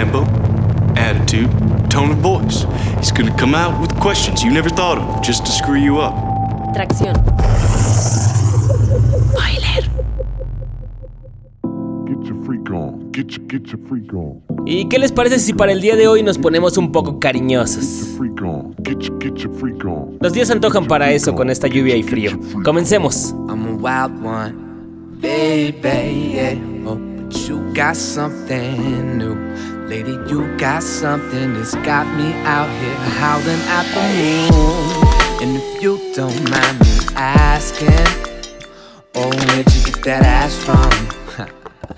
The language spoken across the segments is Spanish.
tempo, attitude, tone of voice. He's gonna come out with questions you never thought of just to screw you up. Tracción. Get your freak on. Get your, get your freak on. ¿Y qué les parece si para el día de hoy nos ponemos un poco cariñosos? Freak on. Get your, get your freak on. Los días se antojan para eso con esta lluvia y frío. Comencemos. I'm a wild one, baby. Yeah. Oh, but you got something new. Lady, you got something that's got me out here howling at the moon. And if you don't mind me asking, oh, where'd you get that ass from?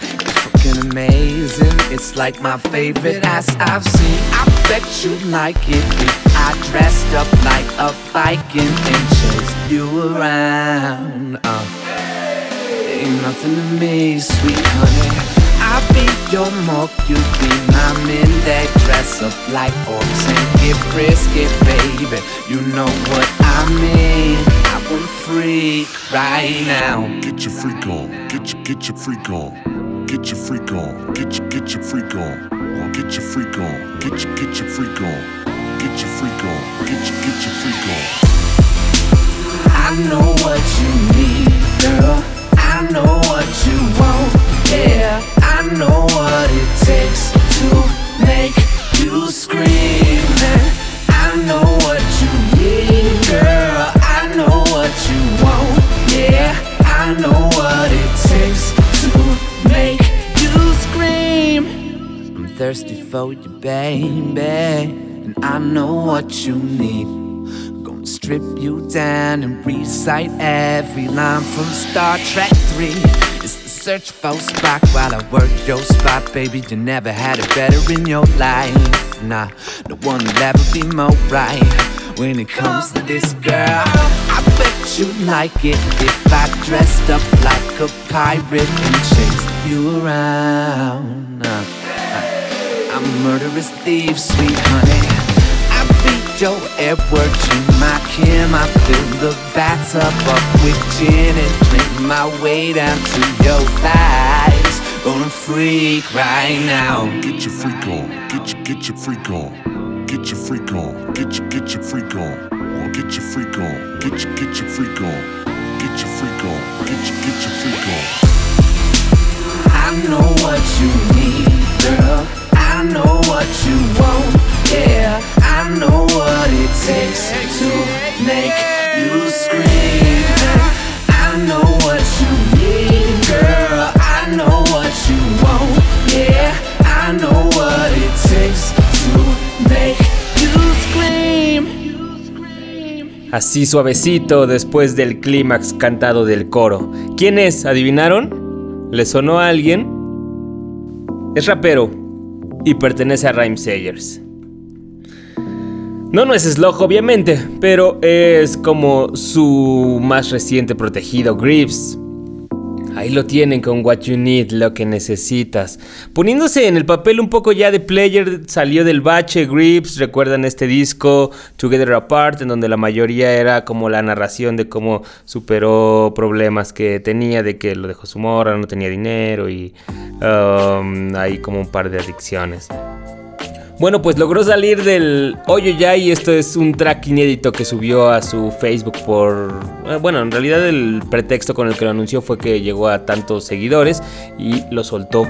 It's fucking amazing. It's like my favorite ass I've seen. I bet you like it if I dressed up like a Viking and chased you around. Uh, ain't nothing to me, sweet honey. I'll be your mock, you be my men that dress up like orcs and get frisky, baby. You know what I mean. I want freak right now. Get your freak on. Get your, get your freak on. Get your freak on. Get your, get your freak on. Get your freak on. Get your, get your freak on. Get your freak on. Get your, get your freak on. I know what you need, girl. I know what you want. Yeah, I know what it takes to make you scream. I know what you need, girl. I know what you want. Yeah, I know what it takes to make you scream. I'm thirsty for you, baby, and I know what you need. Gonna strip you down and recite every line from Star Trek 3. It's search for Spock while I work your spot, baby. You never had it better in your life. Nah, no one will ever be more right when it comes to this girl. I bet you'd like it if I dressed up like a pirate and chased you around. Nah, I'm a murderous thief, sweet honey. Your Edward, you my Kim. I fill the bathtub up with gin and drink my way down to your thighs. Gonna freak right now. Get your freak on. Get your, get your freak on. Get your freak on. Get your, get your freak on. Get your freak on. Get your, get your freak on. Get your freak on. Get your, get your freak on. I know what you need, girl. I know what you want. Yeah, I know what it takes to make you scream. I know what you need, girl. I know what you want. Yeah, I know what it takes to make you scream. Así suavecito después del clímax cantado del coro. ¿Quién es? ¿Adivinaron? ¿Le sonó a alguien? Es rapero y pertenece a Rhyme Sayers. No, no es Slug, obviamente, pero es como su más reciente protegido, Grips. Ahí lo tienen con What You Need, lo que necesitas. Poniéndose en el papel un poco ya de player, salió del bache Grips. Recuerdan este disco, Together Apart, en donde la mayoría era como la narración de cómo superó problemas que tenía, de que lo dejó su morra, no tenía dinero y um, hay como un par de adicciones. Bueno, pues logró salir del hoyo ya y esto es un track inédito que subió a su Facebook por... eh, Bueno, en realidad el pretexto con el que lo anunció fue que llegó a tantos seguidores y lo soltó.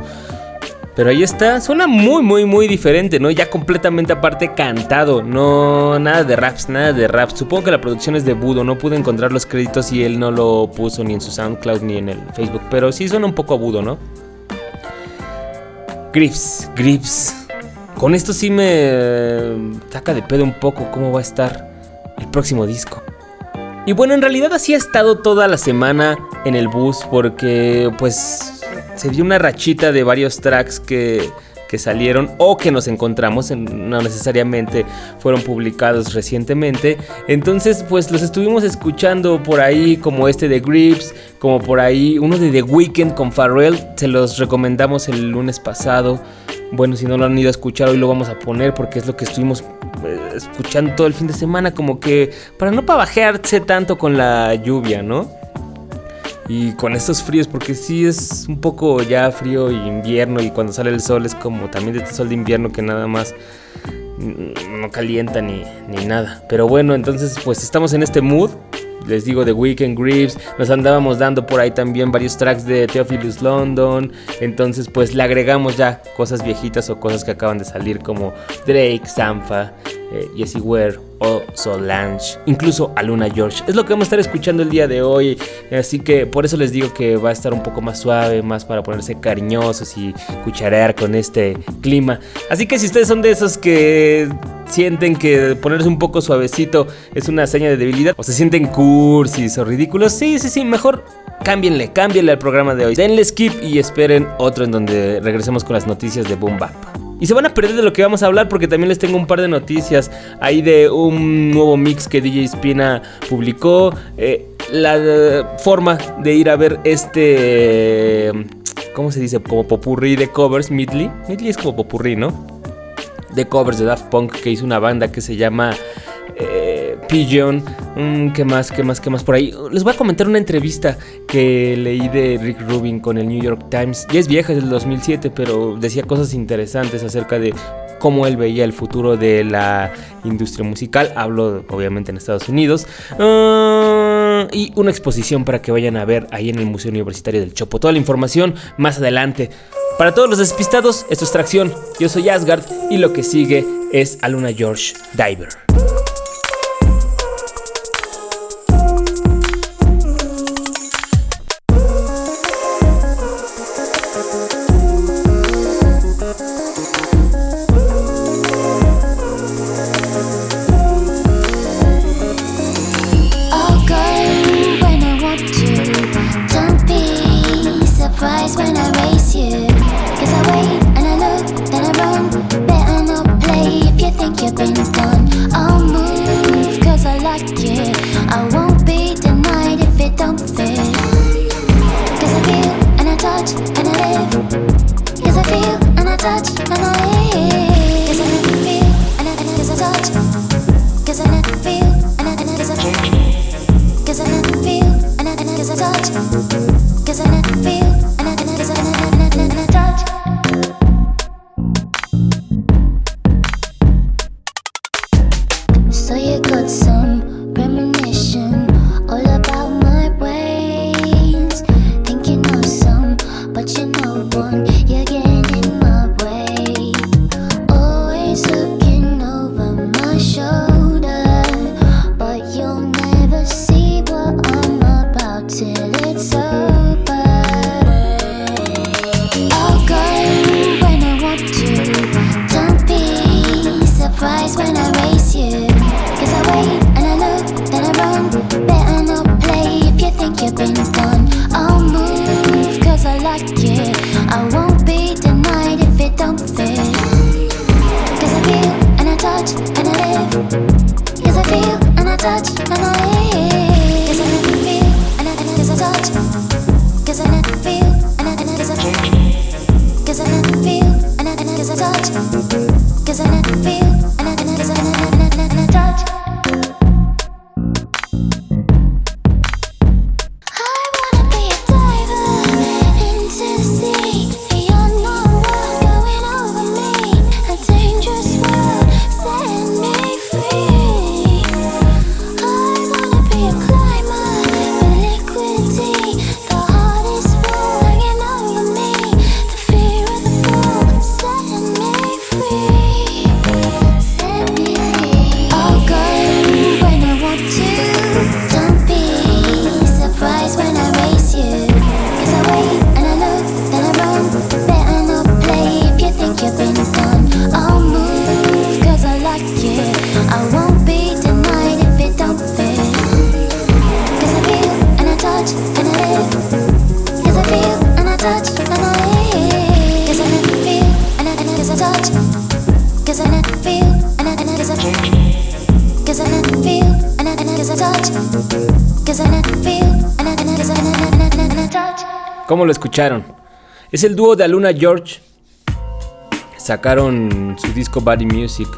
Pero ahí está, suena muy, muy, muy diferente, ¿no? Ya completamente aparte cantado, no nada de raps, nada de raps. Supongo que la producción es de Budo, no pude encontrar los créditos y él no lo puso ni en su SoundCloud ni en el Facebook, pero sí suena un poco a Budo, ¿no? Grips, Grips. Con esto sí me saca de pedo un poco cómo va a estar el próximo disco. Y bueno, en realidad así ha estado toda la semana en el bus porque pues se dio una rachita de varios tracks que, que salieron o que nos encontramos, en- no necesariamente fueron publicados recientemente. Entonces pues los estuvimos escuchando por ahí como este de Grips, como por ahí uno de The Weeknd con Pharrell, se los recomendamos el lunes pasado. Bueno, si no lo han ido a escuchar, hoy lo vamos a poner porque es lo que estuvimos eh, escuchando todo el fin de semana, como que para no pavajearse tanto con la lluvia, ¿no? Y con estos fríos, porque sí es un poco ya frío y invierno y cuando sale el sol es como también de este sol de invierno que nada más no calienta ni, ni nada. Pero bueno, entonces pues estamos en este mood les digo, The Weekend Grips. Nos andábamos dando por ahí también varios tracks de Theophilus London. Entonces, pues le agregamos ya cosas viejitas o cosas que acaban de salir como Drake, Sampha, eh, Jessie Ware o Solange, incluso a Luna George. Es lo que vamos a estar escuchando el día de hoy, así que por eso les digo que va a estar un poco más suave, más para ponerse cariñosos y cucharear con este clima. Así que si ustedes son de esos que sienten que ponerse un poco suavecito es una seña de debilidad o se sienten cursis o ridículos, sí, sí, sí, mejor cámbienle, cámbienle al programa de hoy. Denle skip y esperen otro en donde regresemos con las noticias de Boom Bap. Y se van a perder de lo que vamos a hablar porque también les tengo un par de noticias ahí de un nuevo mix que DJ Spina publicó. Eh, la eh, forma de ir a ver este... ¿Cómo se dice? Como popurrí de covers, Midley. Midley es como popurrí, ¿no? De covers de Daft Punk que hizo una banda que se llama... Eh, Pigeon, mm, ¿qué más? ¿Qué más? ¿Qué más por ahí? Les voy a comentar una entrevista que leí de Rick Rubin con el New York Times. Ya es vieja, es del 2007, pero decía cosas interesantes acerca de cómo él veía el futuro de la industria musical. Hablo obviamente en Estados Unidos. Uh, y una exposición para que vayan a ver ahí en el Museo Universitario del Chopo. Toda la información más adelante. Para todos los despistados, esto es Tracción. Yo soy Asgard y lo que sigue es Aluna George Diver. it got so ¿Cómo lo escucharon? Es el dúo de Aluna George. Sacaron su disco Body Music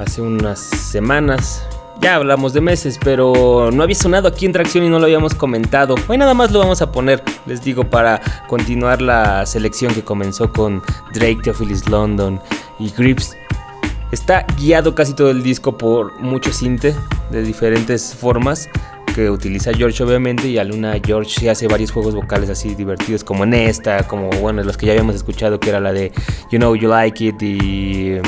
hace unas semanas ya hablamos de meses, pero no había sonado aquí en Tracción y no lo habíamos comentado. Hoy nada más lo vamos a poner, les digo, para continuar la selección que comenzó con Drake, Theophilus London y Grips. Está guiado casi todo el disco por mucho cinte de diferentes formas que utiliza George obviamente y a Luna George sí hace varios juegos vocales así divertidos como en esta, como bueno, los que ya habíamos escuchado que era la de You Know You Like It y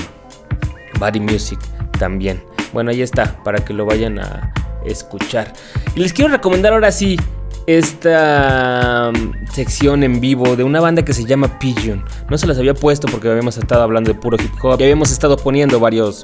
Body Music también. Bueno, ahí está, para que lo vayan a escuchar. Y les quiero recomendar ahora sí esta um, sección en vivo de una banda que se llama Pigeon. No se las había puesto porque habíamos estado hablando de puro hip hop y habíamos estado poniendo varios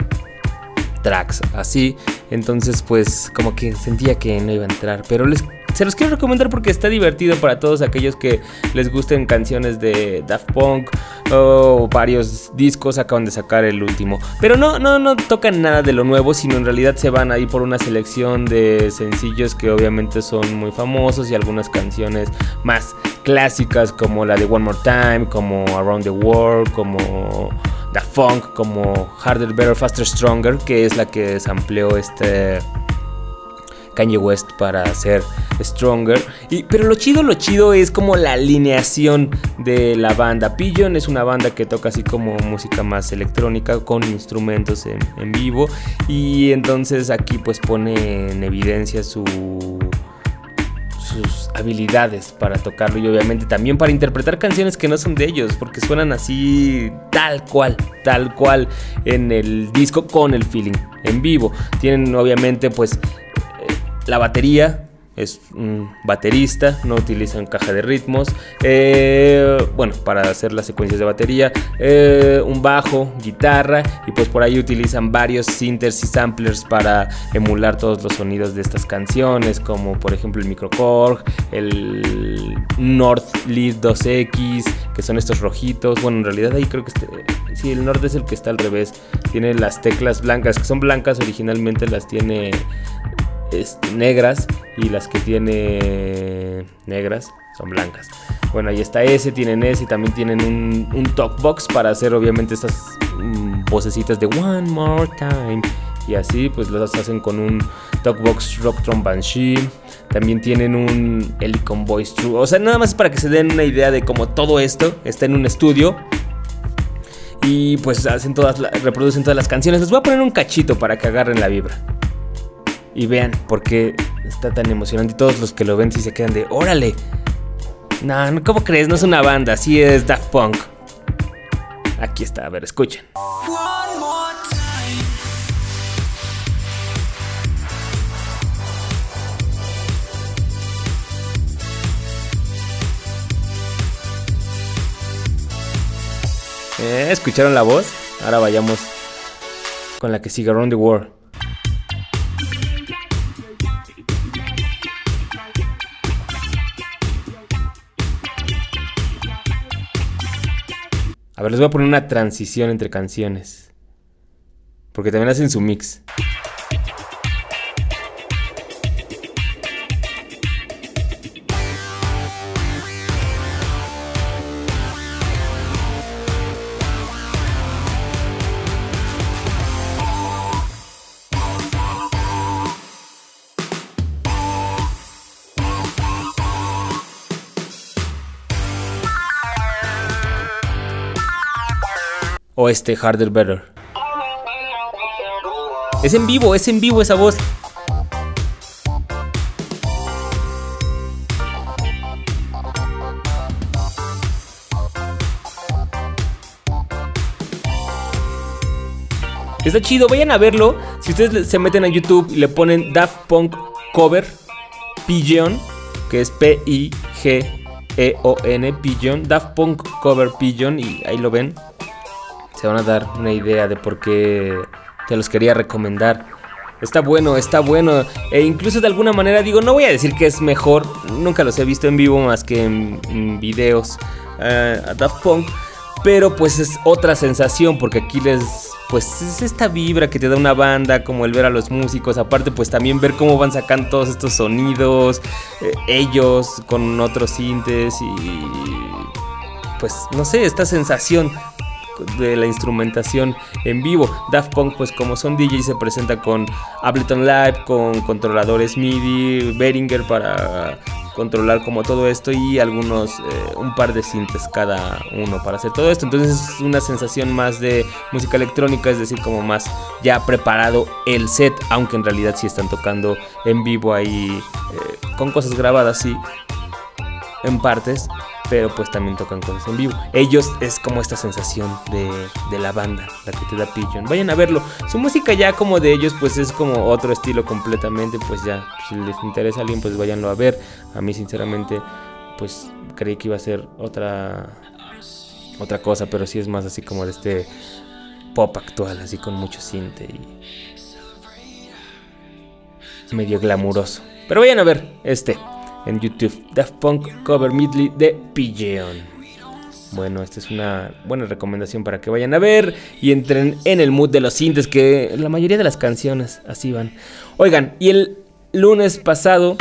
tracks así. Entonces, pues, como que sentía que no iba a entrar. Pero les, se los quiero recomendar porque está divertido para todos aquellos que les gusten canciones de Daft Punk o varios discos. Acaban de sacar el último. Pero no, no, no tocan nada de lo nuevo, sino en realidad se van ahí por una selección de sencillos que obviamente son muy famosos y algunas canciones más clásicas como la de One More Time, como Around the World, como Da Funk, como Harder, Better, Faster, Stronger, que es la que sampleó este Kanye West para hacer Stronger. Y, pero lo chido, lo chido es como la alineación de la banda. Pigeon es una banda que toca así como música más electrónica con instrumentos en, en vivo. Y entonces aquí pues pone en evidencia su sus habilidades para tocarlo y obviamente también para interpretar canciones que no son de ellos, porque suenan así tal cual, tal cual en el disco con el feeling en vivo. Tienen obviamente pues eh, la batería, es un baterista, no utilizan caja de ritmos, eh, bueno, para hacer las secuencias de batería, eh, un bajo, guitarra y pues por ahí utilizan varios sinters y samplers para emular todos los sonidos de estas canciones, como por ejemplo el microcorg, el North Lead 2X, que son estos rojitos, bueno, en realidad ahí creo que este, sí, el North es el que está al revés, tiene las teclas blancas, que son blancas originalmente las tiene negras y las que tiene negras son blancas. Bueno, ahí está ese, tienen ese y también tienen un, un talk box para hacer obviamente estas mm, vocecitas de One More Time. Y así pues las hacen con un Talkbox Rocktron Banshee. También tienen un Helicon Voice True. O sea, nada más para que se den una idea de cómo todo esto está en un estudio. Y pues hacen todas, reproducen todas las canciones. Les voy a poner un cachito para que agarren la vibra. Y vean por qué está tan emocionante. Y todos los que lo ven sí se quedan de, órale. No, no, ¿cómo crees? No es una banda, así es Daft Punk. Aquí está, a ver, escuchen. Eh, ¿Escucharon la voz? Ahora vayamos con la que sigue Around the World. A ver, les voy a poner una transición entre canciones. Porque también hacen su mix. Este Harder Better. Es en vivo, es en vivo esa voz. Está chido, vayan a verlo. Si ustedes se meten a YouTube y le ponen Daft Punk Cover Pigeon, que es P-I-G-E-O-N, Pigeon, Daft Punk Cover Pigeon, y ahí lo ven, se van a dar una idea de por qué te los quería recomendar. Está bueno, está bueno. E incluso de alguna manera digo, no voy a decir que es mejor. Nunca los he visto en vivo más que en, videos eh, a Daft Punk. Pero pues es otra sensación porque aquí les... Pues es esta vibra que te da una banda, como el ver a los músicos, aparte pues también ver cómo van sacando todos estos sonidos, eh, ellos con otros sintes y pues no sé, esta sensación de la instrumentación en vivo. Daft Punk, pues como son DJ, se presenta con Ableton Live, con controladores MIDI, Behringer para controlar como todo esto y algunos, eh, un par de sintes cada uno para hacer todo esto. Entonces es una sensación más de música electrónica, es decir, como más ya preparado el set, aunque en realidad sí están tocando en vivo ahí eh, con cosas grabadas, sí, en partes pero pues también tocan cosas en vivo. Ellos es como esta sensación de, de, la banda, la que te da Pigeon. Vayan a verlo. Su música ya como de ellos pues es como otro estilo completamente, pues ya, si les interesa alguien pues váyanlo a ver. A mí sinceramente pues creí que iba a ser otra otra cosa, pero sí es más así como de este pop actual, así con mucho cinte y medio glamuroso. Pero vayan a ver este en YouTube. Daft Punk Cover Medley de Pigeon. Bueno, esta es una buena recomendación para que vayan a ver y entren en el mood de los sintes, que la mayoría de las canciones así van. Oigan, y el lunes pasado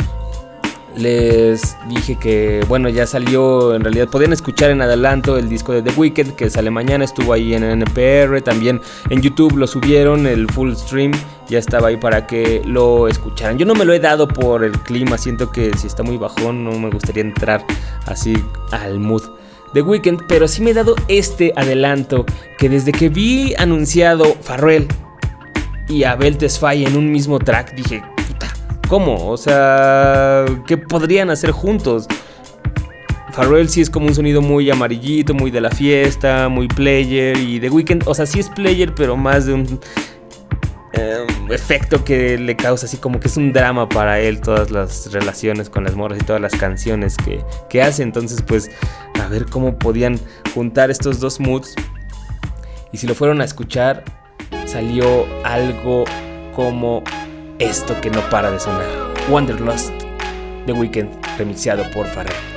les dije que, bueno, ya salió, en realidad podían escuchar en adelanto el disco de The Weeknd que sale mañana, estuvo ahí en NPR, también en YouTube lo subieron, el full stream ya estaba ahí para que lo escucharan. Yo no me lo he dado por el clima, siento que si está muy bajón no me gustaría entrar así al mood. The Weeknd, pero sí me he dado este adelanto que desde que vi anunciado Farrell y Abel Tesfaye en un mismo track dije, ¿Cómo? O sea, ¿qué podrían hacer juntos? Farrell sí es como un sonido muy amarillito, muy de la fiesta, muy player. Y The Weeknd, o sea, sí es player, pero más de un eh, efecto que le causa así como que es un drama para él todas las relaciones con las morras y todas las canciones que, que hace. Entonces, pues, a ver cómo podían juntar estos dos moods. Y si lo fueron a escuchar, salió algo como esto que no para de sonar. Wanderlust, The Weeknd, remixado por Pharrell.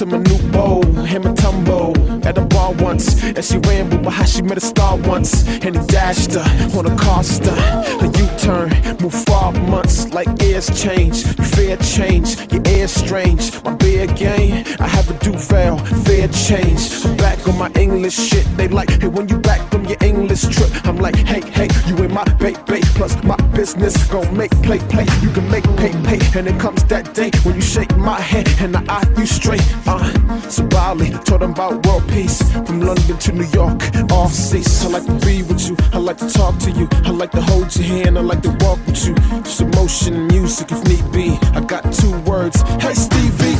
Ran my new beau, him and Tumbo, at the bar once. And she ran with how she met a star once. And he dashed her on a Costa. A U-turn, move far months like ears change. You fair change, your air's strange. My beer game, I have a Duval, fair change. I'm back on my English shit. They like, hey, when you make play, play. You can make pay, pay. And it comes that day when you shake my hand and I eye you straight. Uh, so Bali, told them about world peace. From London to New York, all seas. I like to be with you, I like to talk to you, I like to hold your hand, I like to walk with you. Just emotion and music if need be. I got two words. Hey Stevie,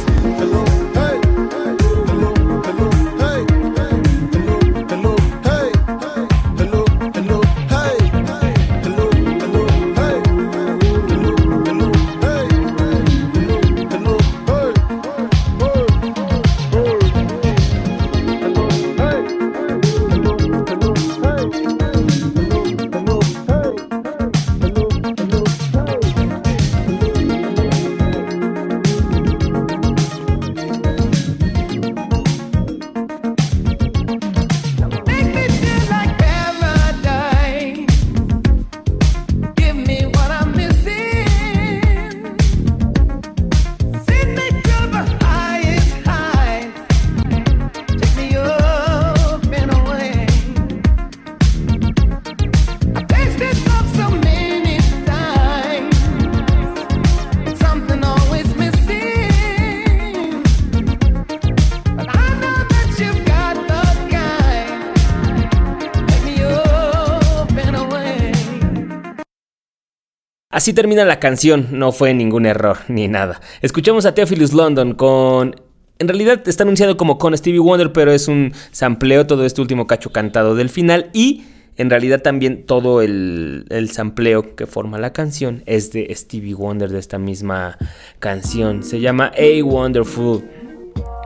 Así termina la canción, no fue ningún error ni nada. Escuchamos a Theophilus London con... En realidad está anunciado como con Stevie Wonder, pero es un sampleo todo este último cacho cantado del final y en realidad también todo el, el sampleo que forma la canción es de Stevie Wonder de esta misma canción. Se llama A Wonderful.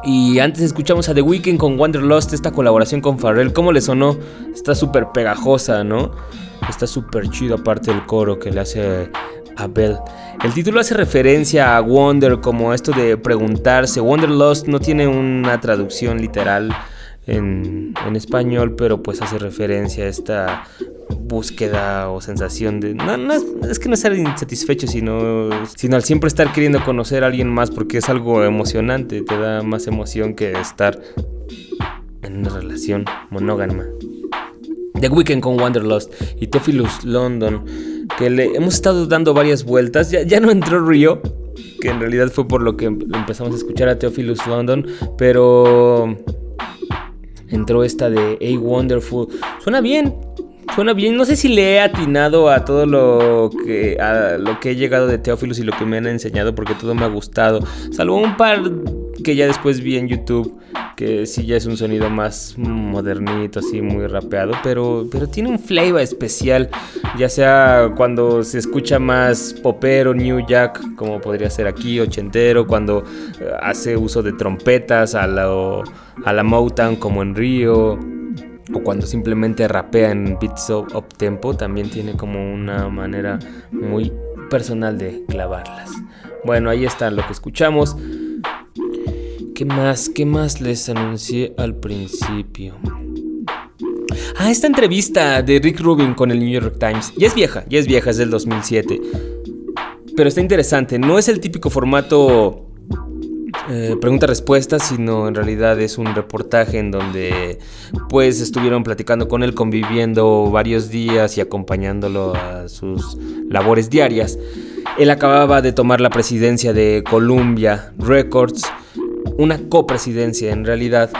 Y antes escuchamos a The Weeknd con Wanderlust, esta colaboración con Pharrell. ¿Cómo le sonó? Está súper pegajosa, ¿no? Está súper chido aparte del coro que le hace a Bell. El título hace referencia a Wonder como esto de preguntarse. Wanderlust no tiene una traducción literal en, en español, pero pues hace referencia a esta búsqueda o sensación de... No, no es, es que no estar insatisfecho, sino, sino al siempre estar queriendo conocer a alguien más porque es algo emocionante, te da más emoción que estar en una relación monógama. The Weeknd con Wanderlust y Theophilus London, que le hemos estado dando varias vueltas. Ya, ya no entró Rio, que en realidad fue por lo que em- empezamos a escuchar a Theophilus London, pero entró esta de A Wonderful. Suena bien, suena bien. No sé si le he atinado a todo lo que, a lo que he llegado de Theophilus y lo que me han enseñado, porque todo me ha gustado. Salvo un par que ya después vi en YouTube, que sí ya es un sonido más modernito, así muy rapeado, pero, pero tiene un flavor especial, ya sea cuando se escucha más popero, New Jack, como podría ser aquí, ochentero, cuando eh, hace uso de trompetas a la, a la Motown, como en Río. O cuando simplemente rapea en beats up, up tempo, también tiene como una manera muy personal de clavarlas. Bueno, ahí está lo que escuchamos. ¿Qué más? ¿Qué más les anuncié al principio? Ah, esta entrevista de Rick Rubin con el New York Times. Ya es vieja, ya es vieja, es del 2007. Pero está interesante. No es el típico formato eh, pregunta-respuesta, sino en realidad es un reportaje en donde pues estuvieron platicando con él, conviviendo varios días y acompañándolo a sus labores diarias. Él acababa de tomar la presidencia de Columbia Records, una copresidencia en realidad,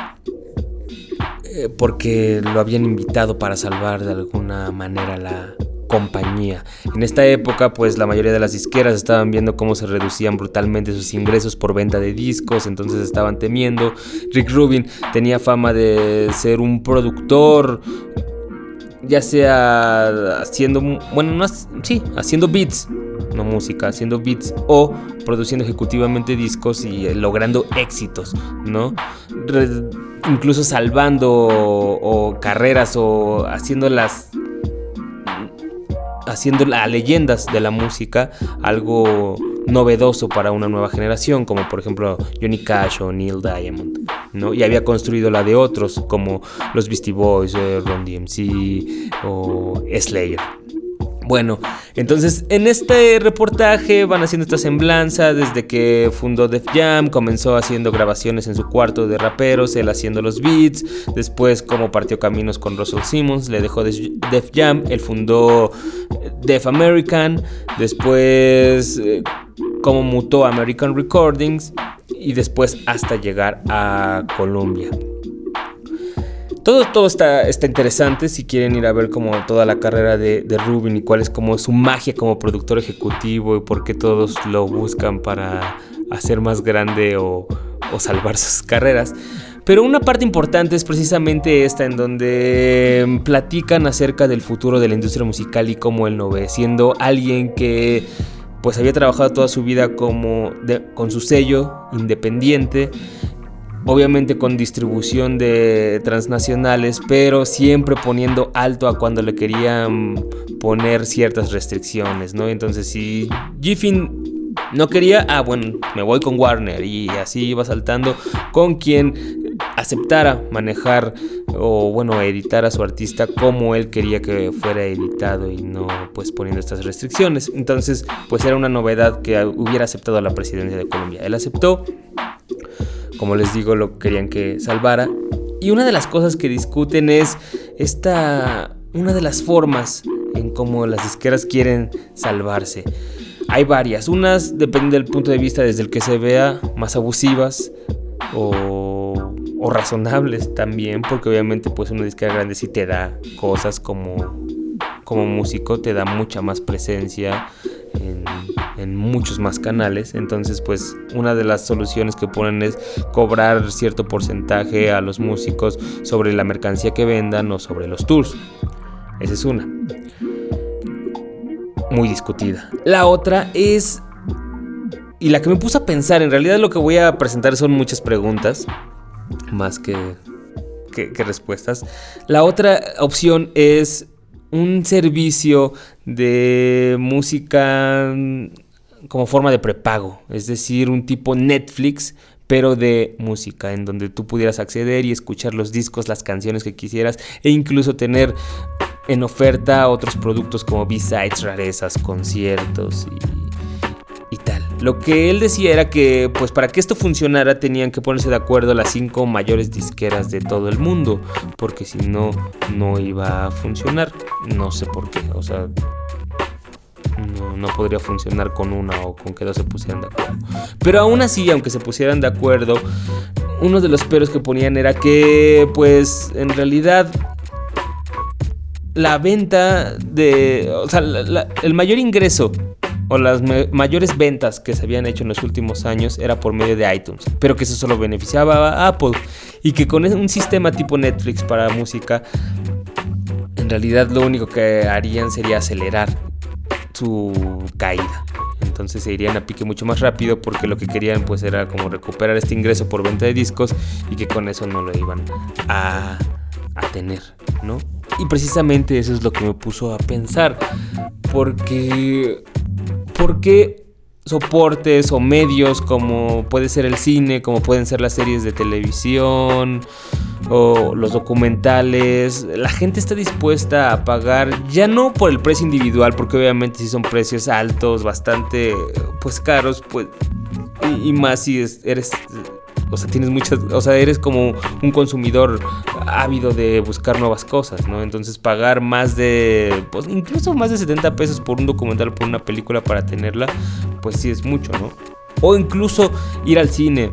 eh, porque lo habían invitado para salvar de alguna manera la compañía. En esta época, pues la mayoría de las disqueras estaban viendo cómo se reducían brutalmente sus ingresos por venta de discos, entonces estaban temiendo. Rick Rubin tenía fama de ser un productor ya sea haciendo, bueno, no, sí, haciendo beats, no música, haciendo beats o produciendo ejecutivamente discos y eh, logrando éxitos, ¿no? Incluso salvando o, o carreras o haciéndolas haciendo a leyendas de la música algo novedoso para una nueva generación, como por ejemplo Johnny Cash o Neil Diamond, ¿no? Y había construido la de otros, como los Beastie Boys, eh, Ron DMC o Slayer. Bueno, entonces en este reportaje van haciendo esta semblanza desde que fundó Def Jam, comenzó haciendo grabaciones en su cuarto de raperos, él haciendo los beats, después cómo partió caminos con Russell Simmons, le dejó Def Jam, él fundó Def American, después eh, cómo mutó American Recordings y después hasta llegar a Columbia. Todo, todo está, está interesante si quieren ir a ver como toda la carrera de, Rubin y cuál es como su magia como productor ejecutivo y por qué todos lo buscan para hacer más grande o, o salvar sus carreras. Pero una parte importante es precisamente esta en donde platican acerca del futuro de la industria musical y cómo él lo ve, siendo alguien que pues había trabajado toda su vida como con su sello independiente obviamente con distribución de transnacionales, pero siempre poniendo alto a cuando le querían poner ciertas restricciones, ¿no? Entonces, si Giffin no quería, ah, bueno, me voy con Warner y así iba saltando con quien aceptara manejar o bueno editar a su artista como él quería que fuera editado y no pues poniendo estas restricciones entonces pues era una novedad que hubiera aceptado la presidencia de Colombia él aceptó como les digo, lo querían que salvara. Y una de las cosas que discuten es esta, una de las formas en cómo las disqueras quieren salvarse. Hay varias, unas depende del punto de vista desde el que se vea, más abusivas o, o razonables también, porque obviamente pues una disquera grande sí te da cosas como, como músico, te da mucha más presencia en muchos más canales. Entonces, pues una de las soluciones que ponen es cobrar cierto porcentaje a los músicos sobre la mercancía que vendan o sobre los tours. Esa es una. Muy discutida. La otra es... Y la que me puso a pensar, en realidad lo que voy a presentar son muchas preguntas, más que, que respuestas. La otra opción es un servicio de música como forma de prepago, es decir, un tipo Netflix, pero de música, en donde tú pudieras acceder y escuchar los discos, las canciones que quisieras e incluso tener en oferta otros productos como B-sides, rarezas, conciertos y. Lo que él decía era que, pues para que esto funcionara tenían que ponerse de acuerdo las cinco mayores disqueras de todo el mundo, porque si no, no iba a funcionar. No sé por qué, o sea, no, podría funcionar con una o con que dos se pusieran de acuerdo. Pero aún así, aunque se pusieran de acuerdo, uno de los peros que ponían era que, pues, en realidad la venta de, o sea, el mayor ingreso o las mayores ventas que se habían hecho en los últimos años era por medio de iTunes, pero que eso solo beneficiaba a Apple y que con un sistema tipo Netflix para música, en realidad lo único que harían sería acelerar su caída. Entonces se irían a pique mucho más rápido porque lo que querían pues era como recuperar este ingreso por venta de discos y que con eso no lo iban a, a tener, ¿no? Y precisamente eso es lo que me puso a pensar porque porque soportes o medios como puede ser el cine, como pueden ser las series de televisión, o los documentales, la gente está dispuesta a pagar ya no por el precio individual, porque obviamente si son precios altos, bastante pues caros, pues y, más si eres o sea, tienes muchas, o sea, eres como un consumidor ávido de buscar nuevas cosas, ¿no? Entonces pagar más de, pues incluso más de 70 pesos por un documental, por una película para tenerla, pues sí es mucho, ¿no? O incluso ir al cine,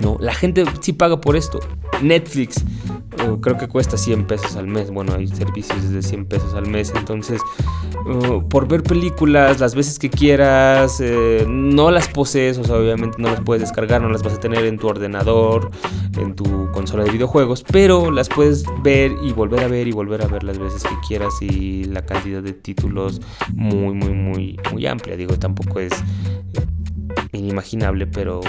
¿no? La gente sí paga por esto. Netflix uh, creo que cuesta 100 pesos al mes. Bueno, hay servicios de 100 pesos al mes. Entonces, uh, por ver películas las veces que quieras, eh, no las posees, o sea, obviamente no las puedes descargar, no las vas a tener en tu ordenador, en tu consola de videojuegos, pero las puedes ver y volver a ver y volver a ver las veces que quieras y la cantidad de títulos muy, muy, muy, muy amplia. Digo, tampoco es inimaginable, pero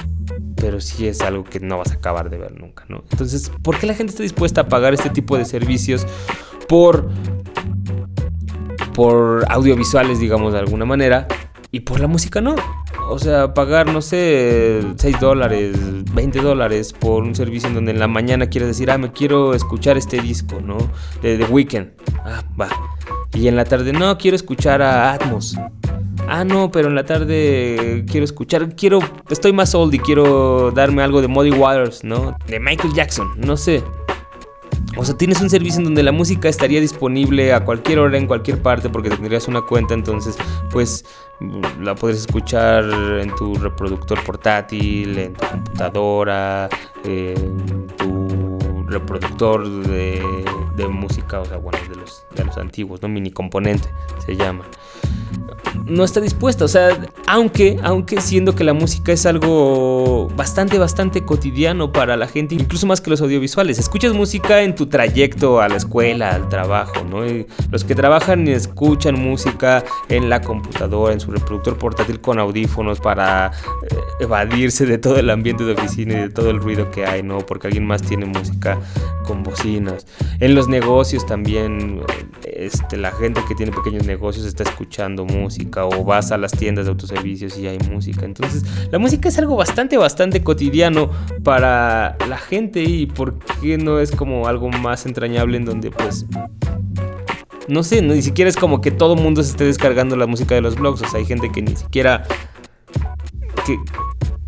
pero sí es algo que no vas a acabar de ver nunca, ¿no? Entonces, ¿por qué la gente está dispuesta a pagar este tipo de servicios por por audiovisuales, digamos de alguna manera, y por la música no. O sea, pagar, no sé, 6 dólares, 20 dólares por un servicio en donde en la mañana quieres decir, ah, me quiero escuchar este disco, ¿no? De The Weeknd. Ah, va. Y en la tarde, no, quiero escuchar a Atmos. Ah, no, pero en la tarde quiero escuchar, quiero, estoy más old y quiero darme algo de Muddy Waters, ¿no? De Michael Jackson, no sé. O sea, tienes un servicio en donde la música estaría disponible a cualquier hora, en cualquier parte, porque tendrías una cuenta, entonces, pues la podrías escuchar en tu reproductor portátil, en tu computadora, en tu reproductor de, de música, o sea, bueno, de los, de los antiguos, ¿no? Mini componente se llama no está dispuesta. O sea, aunque, aunque siendo que la música es algo bastante, bastante cotidiano para la gente, incluso más que los audiovisuales. Escuchas música en tu trayecto a la escuela, al trabajo, ¿no? los que trabajan y escuchan música en la computadora, en su reproductor portátil con audífonos para eh, evadirse de todo el ambiente de oficina y de todo el ruido que hay, ¿no? Porque alguien más tiene música con bocinas. En los negocios también, este, la gente que tiene pequeños negocios está escuchando música o vas a las tiendas de autoservicios y hay música. Entonces, la música es algo bastante, bastante cotidiano para la gente y por qué no es como algo más entrañable en donde pues no sé, ni siquiera es como que todo mundo se esté descargando la música de los blogs. O sea, hay gente que ni siquiera. Que,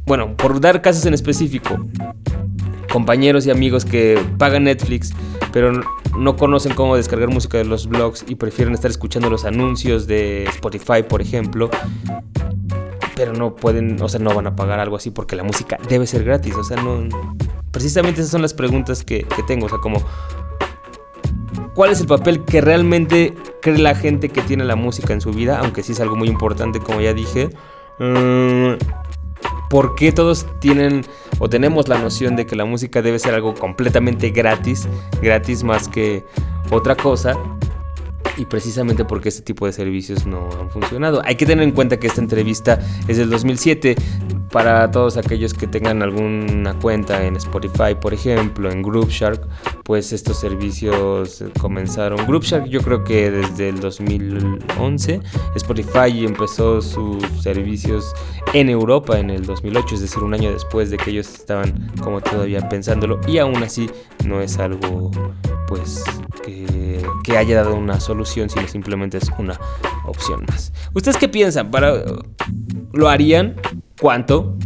bueno, por dar casos en específico, compañeros y amigos que pagan Netflix, pero no conocen cómo descargar música de los blogs y prefieren estar escuchando los anuncios de Spotify, por ejemplo. Pero no pueden, o sea, no van a pagar algo así porque la música debe ser gratis. O sea, no. Precisamente esas son las preguntas que, tengo. O sea, como. ¿Cuál es el papel que realmente cree la gente que tiene la música en su vida? Aunque sí es algo muy importante, como ya dije. Mm, ¿Por qué todos tienen o tenemos la noción de que la música debe ser algo completamente gratis? Gratis más que otra cosa. Y precisamente porque este tipo de servicios no han funcionado. Hay que tener en cuenta que esta entrevista es del 2007 para todos aquellos que tengan alguna cuenta en Spotify, por ejemplo, en Groupshark, pues estos servicios comenzaron. Groupshark yo creo que desde el 2011, Spotify empezó sus servicios en Europa en el 2008, es decir, un año después de que ellos estaban como todavía pensándolo y aún así no es algo pues que, que haya dado una solución, sino simplemente es una opción más. ¿Ustedes qué piensan? ¿Para, ¿Lo harían? ¿Cuánto?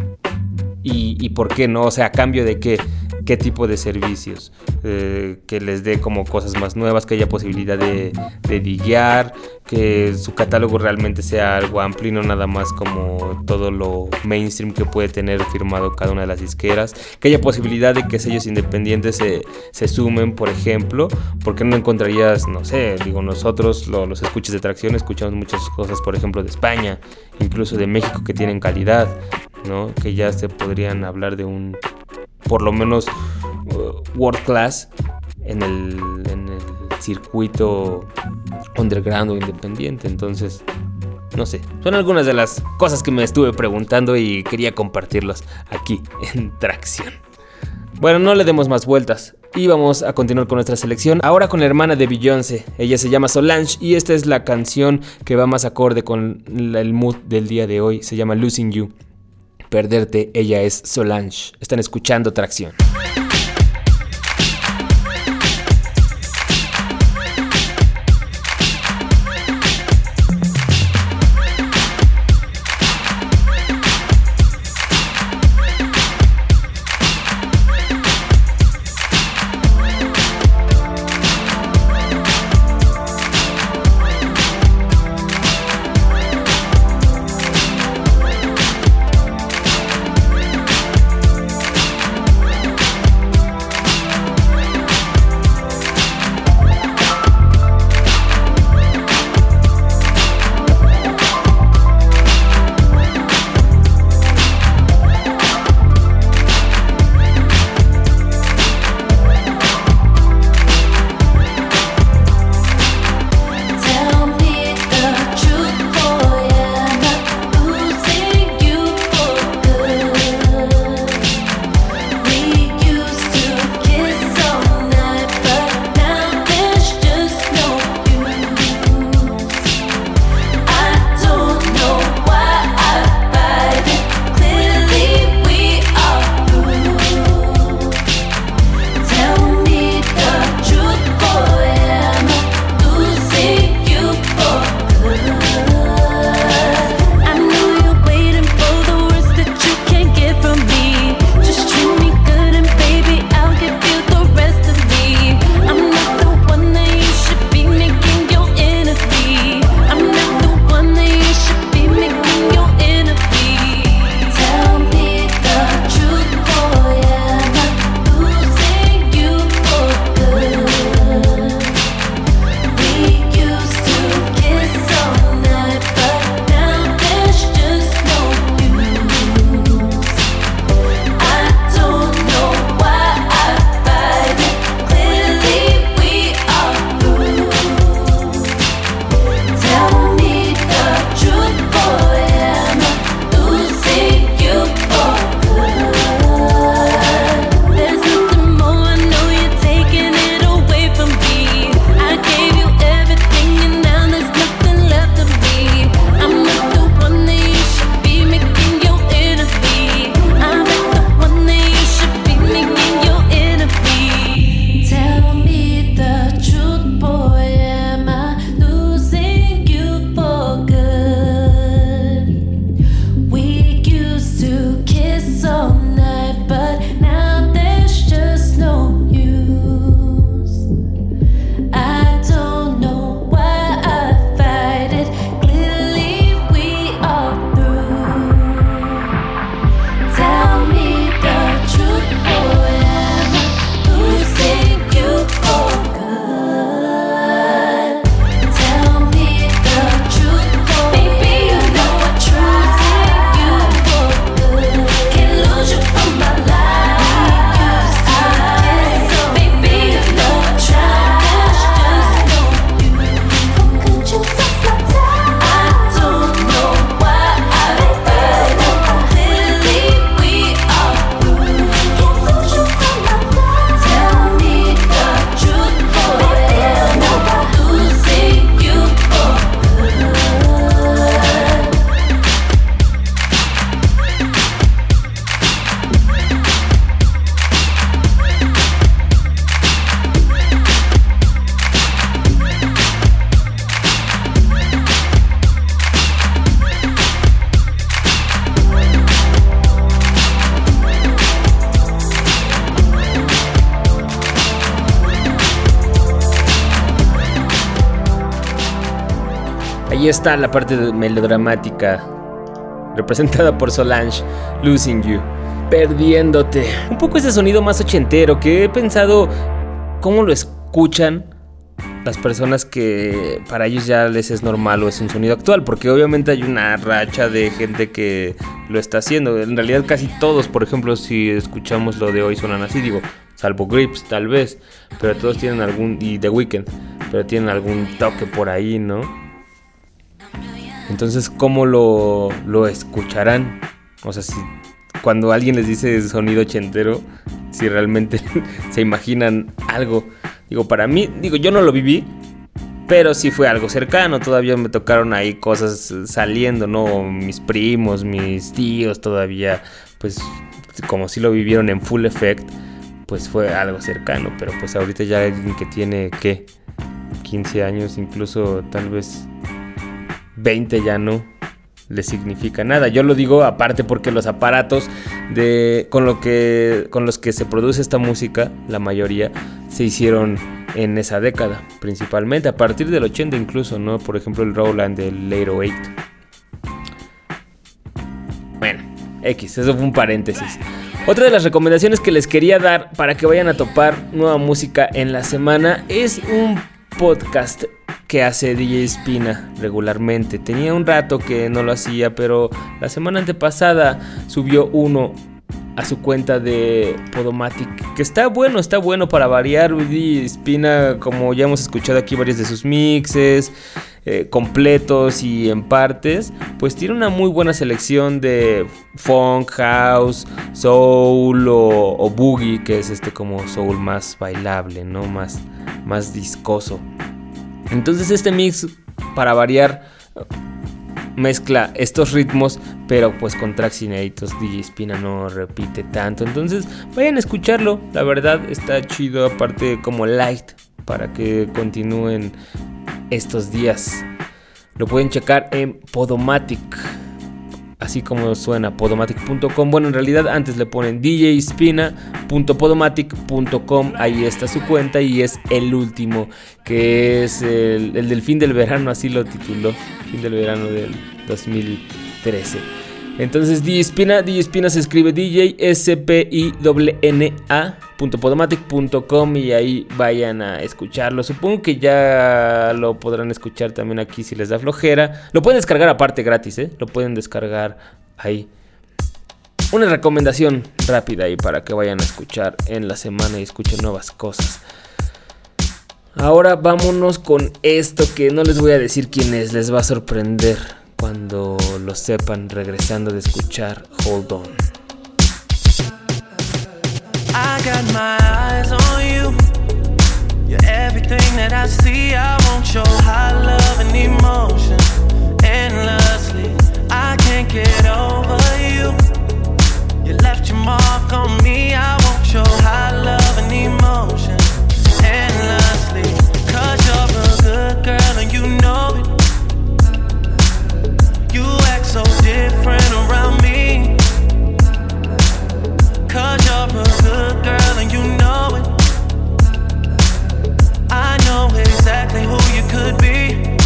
Y, y, por qué no, o sea, a cambio de qué, qué tipo de servicios, eh, que les dé como cosas más nuevas, que haya posibilidad de, de diguear, que su catálogo realmente sea algo amplio no nada más como todo lo mainstream que puede tener firmado cada una de las disqueras, que haya posibilidad de que sellos independientes se, se sumen, por ejemplo, porque no encontrarías, no sé, digo, nosotros los escuches de tracción escuchamos muchas cosas, por ejemplo, de España, incluso de México que tienen calidad, ¿no? Que ya se podrían hablar de un, por lo menos, world class en el, en el circuito underground o independiente. Entonces, no sé, son algunas de las cosas que me estuve preguntando y quería compartirlas aquí en Tracción. Bueno, no le demos más vueltas. Y vamos a continuar con nuestra selección. Ahora con la hermana de Beyoncé. Ella se llama Solange y esta es la canción que va más acorde con el mood del día de hoy. Se llama Losing You. Perderte, ella es Solange. Están escuchando Tracción. Ahí está la parte melodramática representada por Solange, Losing You, perdiéndote. Un poco ese sonido más ochentero que he pensado cómo lo escuchan las personas que para ellos ya les es normal o es un sonido actual, porque obviamente hay una racha de gente que lo está haciendo. En realidad casi todos, por ejemplo, si escuchamos lo de hoy suenan así, digo, salvo Grips tal vez, pero todos tienen algún y The Weeknd, pero tienen algún toque por ahí, ¿no? Entonces, ¿cómo lo, lo escucharán? O sea, si cuando alguien les dice sonido ochentero, si realmente se imaginan algo. Digo, para mí, digo, yo no lo viví, pero sí fue algo cercano. Todavía me tocaron ahí cosas saliendo, ¿no? Mis primos, mis tíos todavía, pues como si lo vivieron en full effect, pues fue algo cercano. Pero pues ahorita ya alguien que tiene, ¿qué? 15 años, incluso tal vez 20 ya no le significa nada. Yo lo digo aparte porque los aparatos de con lo que con los que se produce esta música, la mayoría se hicieron en esa década, principalmente a partir del 80 incluso, ¿no? Por ejemplo, el Roland del Late 8. Bueno, X, eso fue un paréntesis. Otra de las recomendaciones que les quería dar para que vayan a topar nueva música en la semana es un podcast que hace DJ Spina regularmente. Tenía un rato que no lo hacía, pero la semana antepasada subió uno a su cuenta de Podomatic, que está bueno, está bueno para variar. DJ Spina, como ya hemos escuchado aquí varios de sus mixes, eh, completos y en partes, pues tiene una muy buena selección de funk, house, soul o, o boogie, que es este como soul más bailable, ¿no? Más, más discoso. Entonces este mix, para variar, mezcla estos ritmos, pero pues con tracks inéditos. DJ Spina no repite tanto. Entonces vayan a escucharlo. La verdad está chido, aparte como light, para que continúen estos días. Lo pueden checar en Podomatic así como suena, podomatic.com. Bueno, en realidad antes le ponen djspina.podomatic.com. Ahí está su cuenta y es el último, que es el, del fin del verano, así lo tituló, fin del verano del 2013. Entonces, DJ Spina, DJ Spina se escribe DJ S P I N .podomatic.com y ahí vayan a escucharlo. Supongo que ya lo podrán escuchar también aquí si les da flojera. Lo pueden descargar aparte gratis, ¿eh? Lo pueden descargar ahí. Una recomendación rápida ahí para que vayan a escuchar en la semana y escuchen nuevas cosas. Ahora vámonos con esto que no les voy a decir quién es, les va a sorprender cuando lo sepan regresando de escuchar Hold On. I got my eyes on you. You're everything that I see. I love and emotion endlessly. I can't get over you. You left your mark on me. I love and emotion you're a good girl and you know it. You act so different around me. Cause a good girl and you know it. I know exactly who you could be.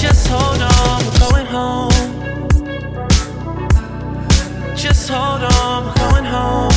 Just hold on, we're going home. Just hold on, we're going home.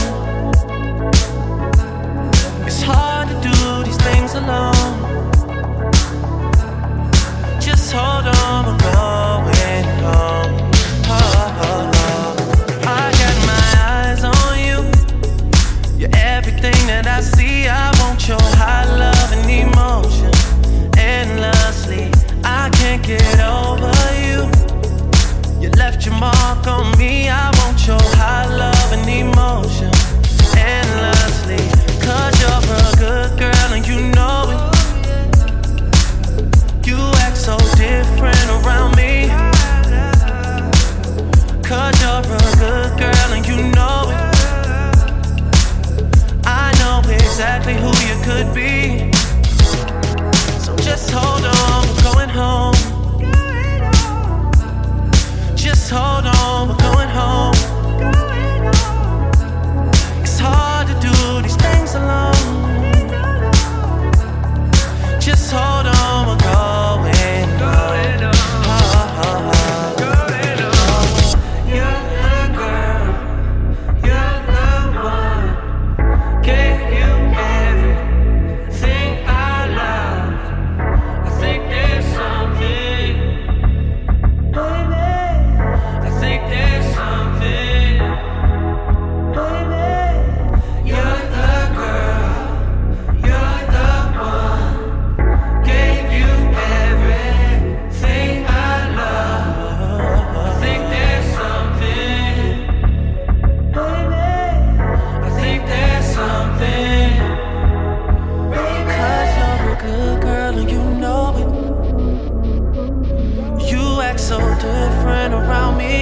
good friend around me.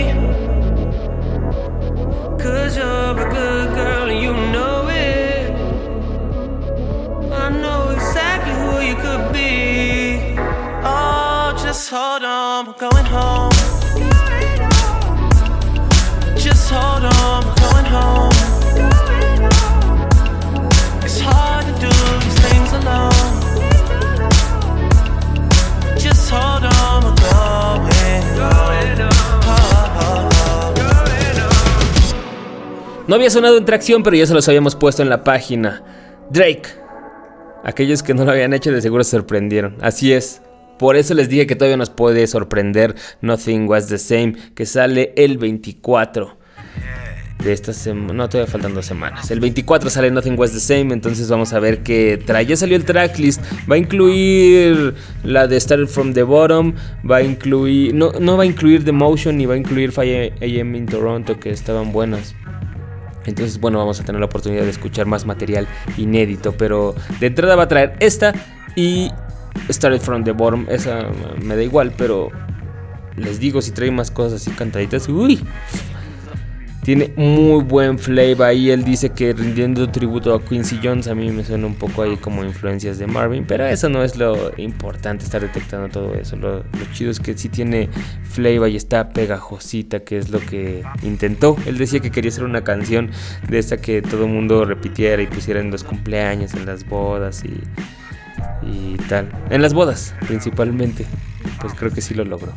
Cause you're a good girl and you know it. I know exactly who you could be. Oh, just hold on, we're going home. Just hold on, we're going home. No había sonado en tracción, pero ya se los habíamos puesto en la página. Drake. Aquellos que no lo habían hecho de seguro se sorprendieron. Así es. Por eso les dije que todavía nos puede sorprender Nothing Was the Same, que sale el 24 de esta semana. No, todavía faltan dos semanas. El 24 sale Nothing Was the Same, entonces vamos a ver qué trae. Ya salió el tracklist. Va a incluir la de Started from the Bottom. Va a incluir. No, no va a incluir The Motion ni va a incluir Fire AM in Toronto, que estaban buenas. Entonces, bueno, vamos a tener la oportunidad de escuchar más material inédito. Pero de entrada va a traer esta y Started from the Bottom. Esa me da igual, pero les digo, si trae más cosas así cantaditas, uy. Tiene muy buen flavor ahí. Él dice que rindiendo tributo a Quincy Jones. A mí me suena un poco ahí como influencias de Marvin. Pero eso no es lo importante, estar detectando todo eso. Lo, chido es que sí tiene flavor y está pegajosita, que es lo que intentó. Él decía que quería hacer una canción de esta que todo el mundo repitiera y pusiera en los cumpleaños, en las bodas y, y tal. En las bodas, principalmente. Pues creo que sí lo logró.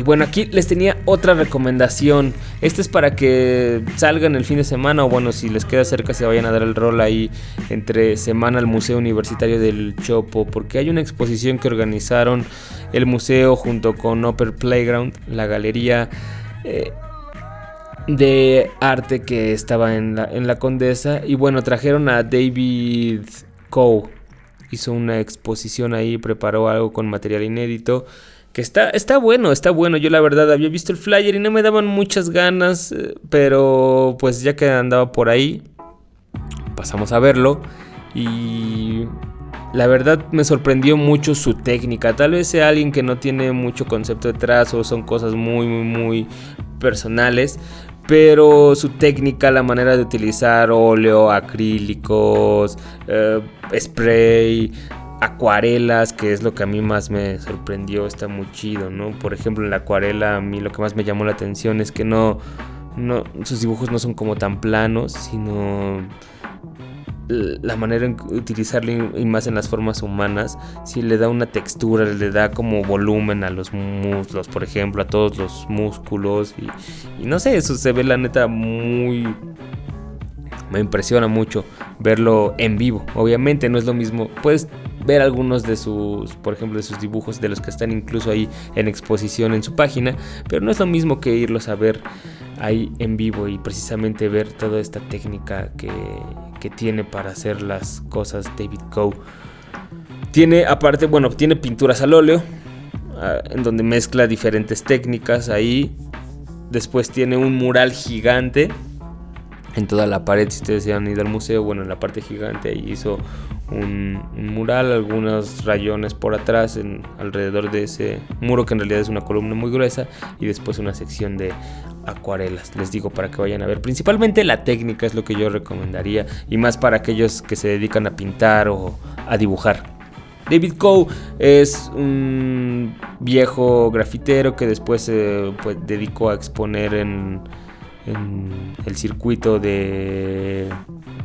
Y bueno, aquí les tenía otra recomendación. Este es para que salgan el fin de semana o bueno, si les queda cerca se vayan a dar el rol ahí entre semana al Museo Universitario del Chopo, porque hay una exposición que organizaron el museo junto con Upper Playground, la galería eh, de arte que estaba en la, en la Condesa. Y bueno, trajeron a David Coe. Hizo una exposición ahí, preparó algo con material inédito. Que está, está bueno, está bueno. Yo la verdad había visto el flyer y no me daban muchas ganas. eh, Pero pues ya que andaba por ahí, pasamos a verlo. Y la verdad me sorprendió mucho su técnica. Tal vez sea alguien que no tiene mucho concepto detrás o son cosas muy, muy, muy personales. Pero su técnica, la manera de utilizar óleo, acrílicos, eh, spray, acuarelas, que es lo que a mí más me sorprendió, está muy chido, ¿no? Por ejemplo, en la acuarela a mí lo que más me llamó la atención es que no, no sus dibujos no son como tan planos, sino la manera en utilizarlo y más en las formas humanas, si le da una textura, le da como volumen a los muslos, por ejemplo, a todos los músculos y, y no sé, eso se ve la neta muy me impresiona mucho verlo en vivo. Obviamente no es lo mismo. Puedes ver algunos de sus, por ejemplo, de sus dibujos, de los que están incluso ahí en exposición en su página, pero no es lo mismo que irlos a ver ahí en vivo y precisamente ver toda esta técnica que, que tiene para hacer las cosas David Coe. Tiene aparte, bueno, tiene pinturas al óleo, ah, en donde mezcla diferentes técnicas ahí. Después tiene un mural gigante en toda la pared. Si ustedes se han ido al museo, bueno, en la parte gigante ahí hizo un, mural, algunos rayones por atrás, alrededor de ese muro que en realidad es una columna muy gruesa, y después una sección de acuarelas. Les digo para que vayan a ver. Principalmente la técnica es lo que yo recomendaría, y más para aquellos que se dedican a pintar o a dibujar. David Coe es un viejo grafitero que después se pues, dedicó a exponer en, en el circuito de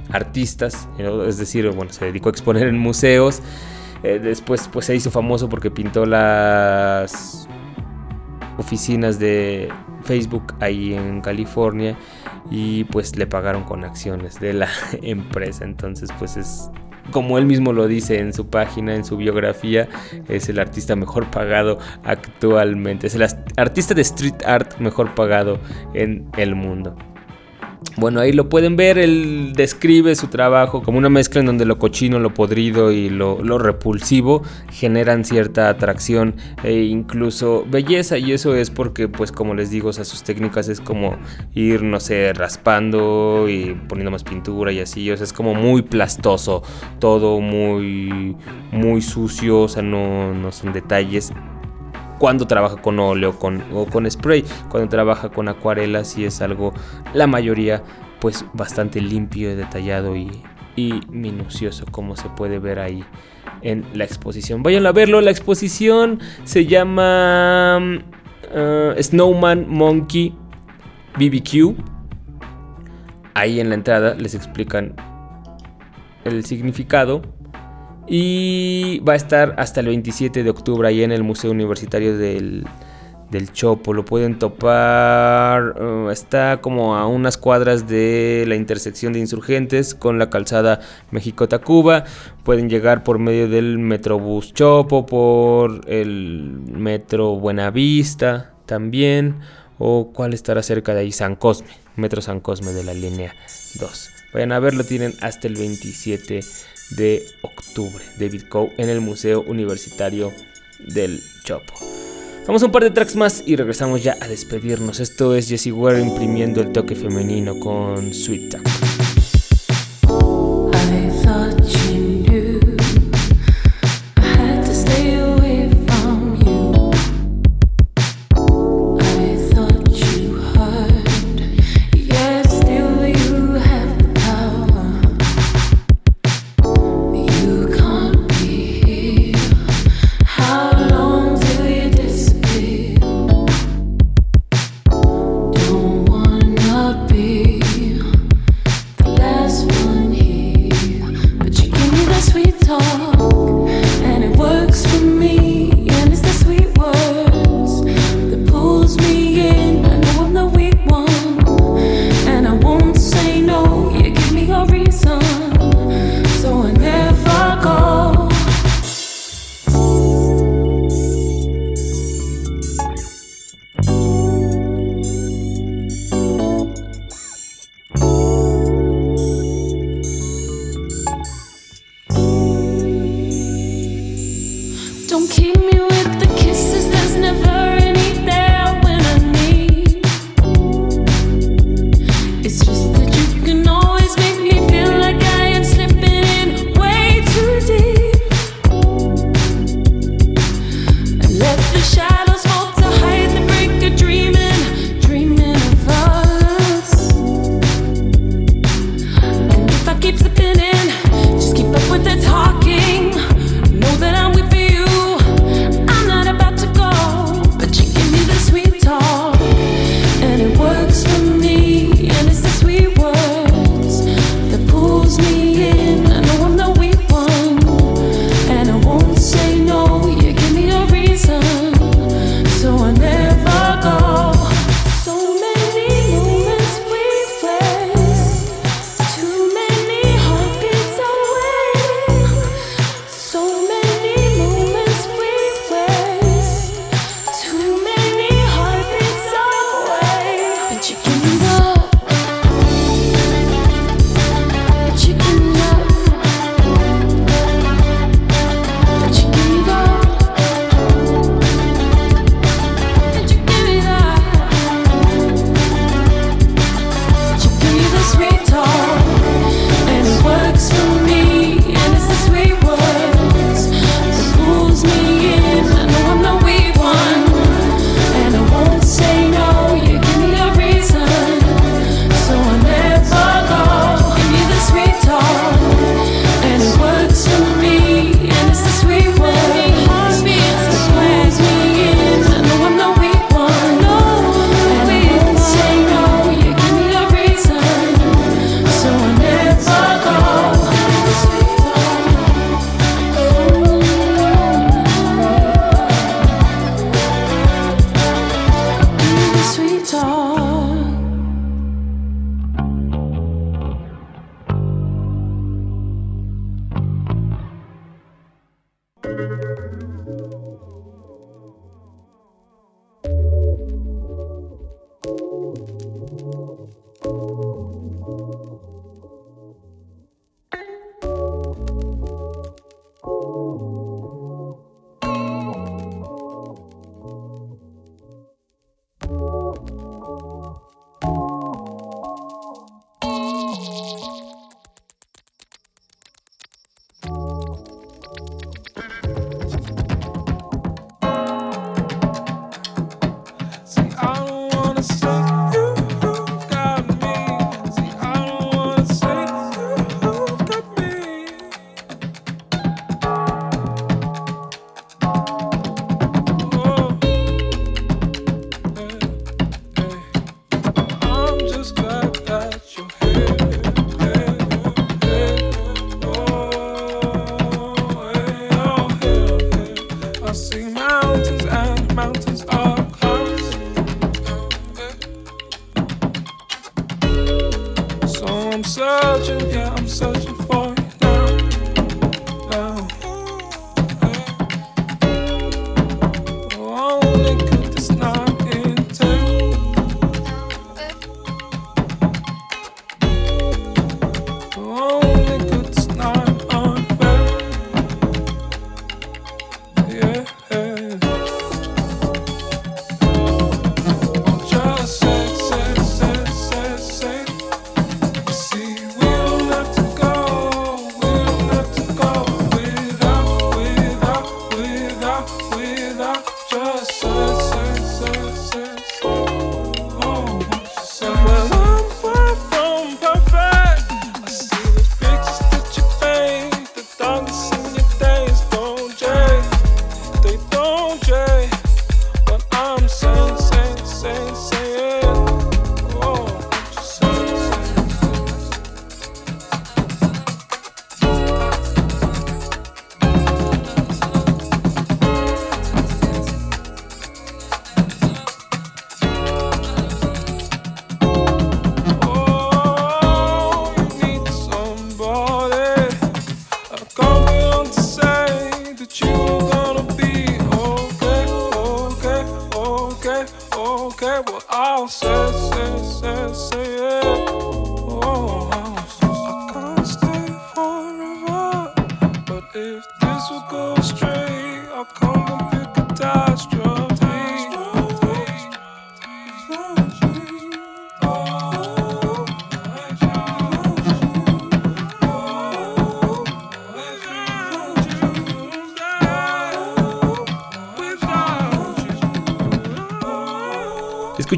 artistas, es decir, bueno, se dedicó a exponer en museos. Eh, después pues se hizo famoso porque pintó las oficinas de Facebook ahí en California y pues le pagaron con acciones de la empresa. Entonces pues es como él mismo lo dice en su página, en su biografía, es el artista mejor pagado actualmente. Es el artista de street art mejor pagado en el mundo. Bueno, ahí lo pueden ver, él describe su trabajo como una mezcla en donde lo cochino, lo podrido y lo, repulsivo generan cierta atracción e incluso belleza. Y eso es porque pues como les digo, o sea, sus técnicas es como ir, no sé, raspando y poniendo más pintura y así, o sea, es como muy plastoso, todo muy, muy sucio, o sea, no, no son detalles cuando trabaja con óleo o con spray. Cuando trabaja con acuarelas sí es algo, la mayoría, pues bastante limpio, detallado y, y minucioso, como se puede ver ahí en la exposición. Vayan a verlo, la exposición se llama uh, Snowman Monkey BBQ. Ahí en la entrada les explican el significado. Y va a estar hasta el 27 de octubre ahí en el Museo Universitario del, del Chopo. Lo pueden topar. uh, está como a unas cuadras de la intersección de insurgentes con la calzada México-Tacuba. Pueden llegar por medio del Metrobús Chopo, por el Metro Buenavista también. O cuál estará cerca de ahí, San Cosme, Metro San Cosme de la línea 2. Vayan a verlo, tienen hasta el 27 de octubre. David Coe en el Museo Universitario del Chopo. Vamos a un par de tracks más y regresamos ya a despedirnos. Esto es Jessie Ware imprimiendo el toque femenino con Sweet Talk.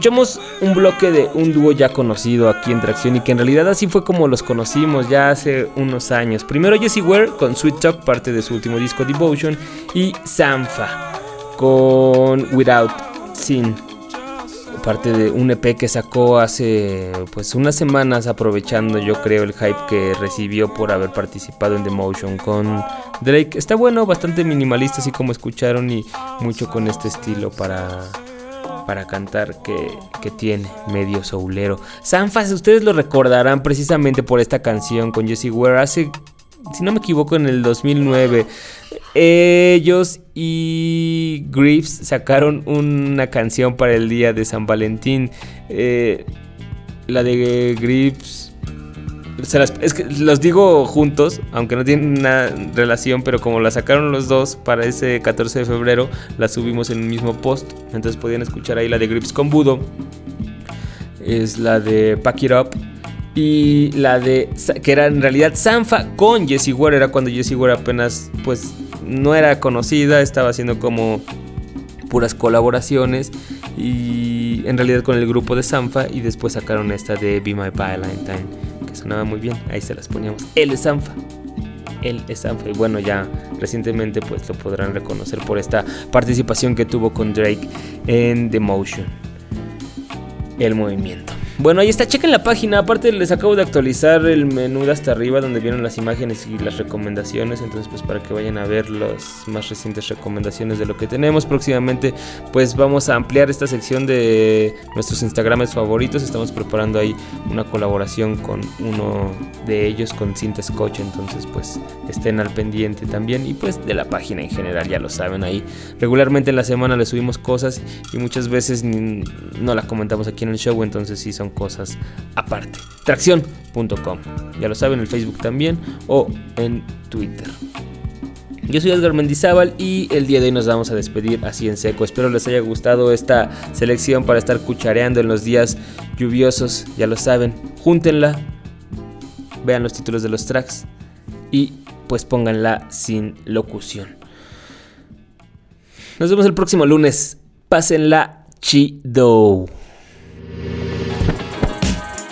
Escuchamos un bloque de un dúo ya conocido aquí en Tracción y que en realidad así fue como los conocimos ya hace unos años. Primero Jesse Ware con Sweet Talk, parte de su último disco Devotion, y Sanfa con Without Sin, parte de un EP que sacó hace pues unas semanas aprovechando yo creo el hype que recibió por haber participado en The Motion con Drake. Está bueno, bastante minimalista así como escucharon y mucho con este estilo para para cantar que, que, tiene, medio soulero. Sanfas, ustedes lo recordarán precisamente por esta canción con Jesse Ware hace, si no me equivoco, en el 2009. Ellos y Griffs sacaron una canción para el día de San Valentín. Eh, la de Griffs es que los digo juntos, aunque no tienen una relación, pero como la sacaron los dos para ese 14 de febrero, la subimos en el mismo post. Entonces podían escuchar ahí la de Grips con Budo. Es la de Pack It Up. Y la de. que era en realidad Sanfa con Jessie Ware. Era cuando Jessie Ware apenas, pues, no era conocida. Estaba haciendo como puras colaboraciones. Y en realidad con el grupo de Sanfa. Y después sacaron esta de Be My Valentine sonaba muy bien, ahí se las poníamos. El Sanfa. El Sanfa. Y bueno, ya recientemente pues lo podrán reconocer por esta participación que tuvo con Drake en The Motion. El movimiento. Bueno, ahí está, chequen la página. Aparte les acabo de actualizar el menú de hasta arriba donde vienen las imágenes y las recomendaciones. Entonces, pues para que vayan a ver las más recientes recomendaciones de lo que tenemos. Próximamente, pues vamos a ampliar esta sección de nuestros Instagrames favoritos. Estamos preparando ahí una colaboración con uno de ellos, con Cinta Scotch. Entonces, pues estén al pendiente también. Y pues de la página en general, ya lo saben ahí. Regularmente en la semana les subimos cosas y muchas veces no la comentamos aquí en el show. Entonces, sí son cosas aparte. Tracción.com. Ya lo saben, en Facebook también o en Twitter. Yo soy Edgar Mendizábal y el día de hoy nos vamos a despedir así en seco. Espero les haya gustado esta selección para estar cuchareando en los días lluviosos. Ya lo saben, júntenla, vean los títulos de los tracks y pues pónganla sin locución. Nos vemos el próximo lunes. Pásenla chido.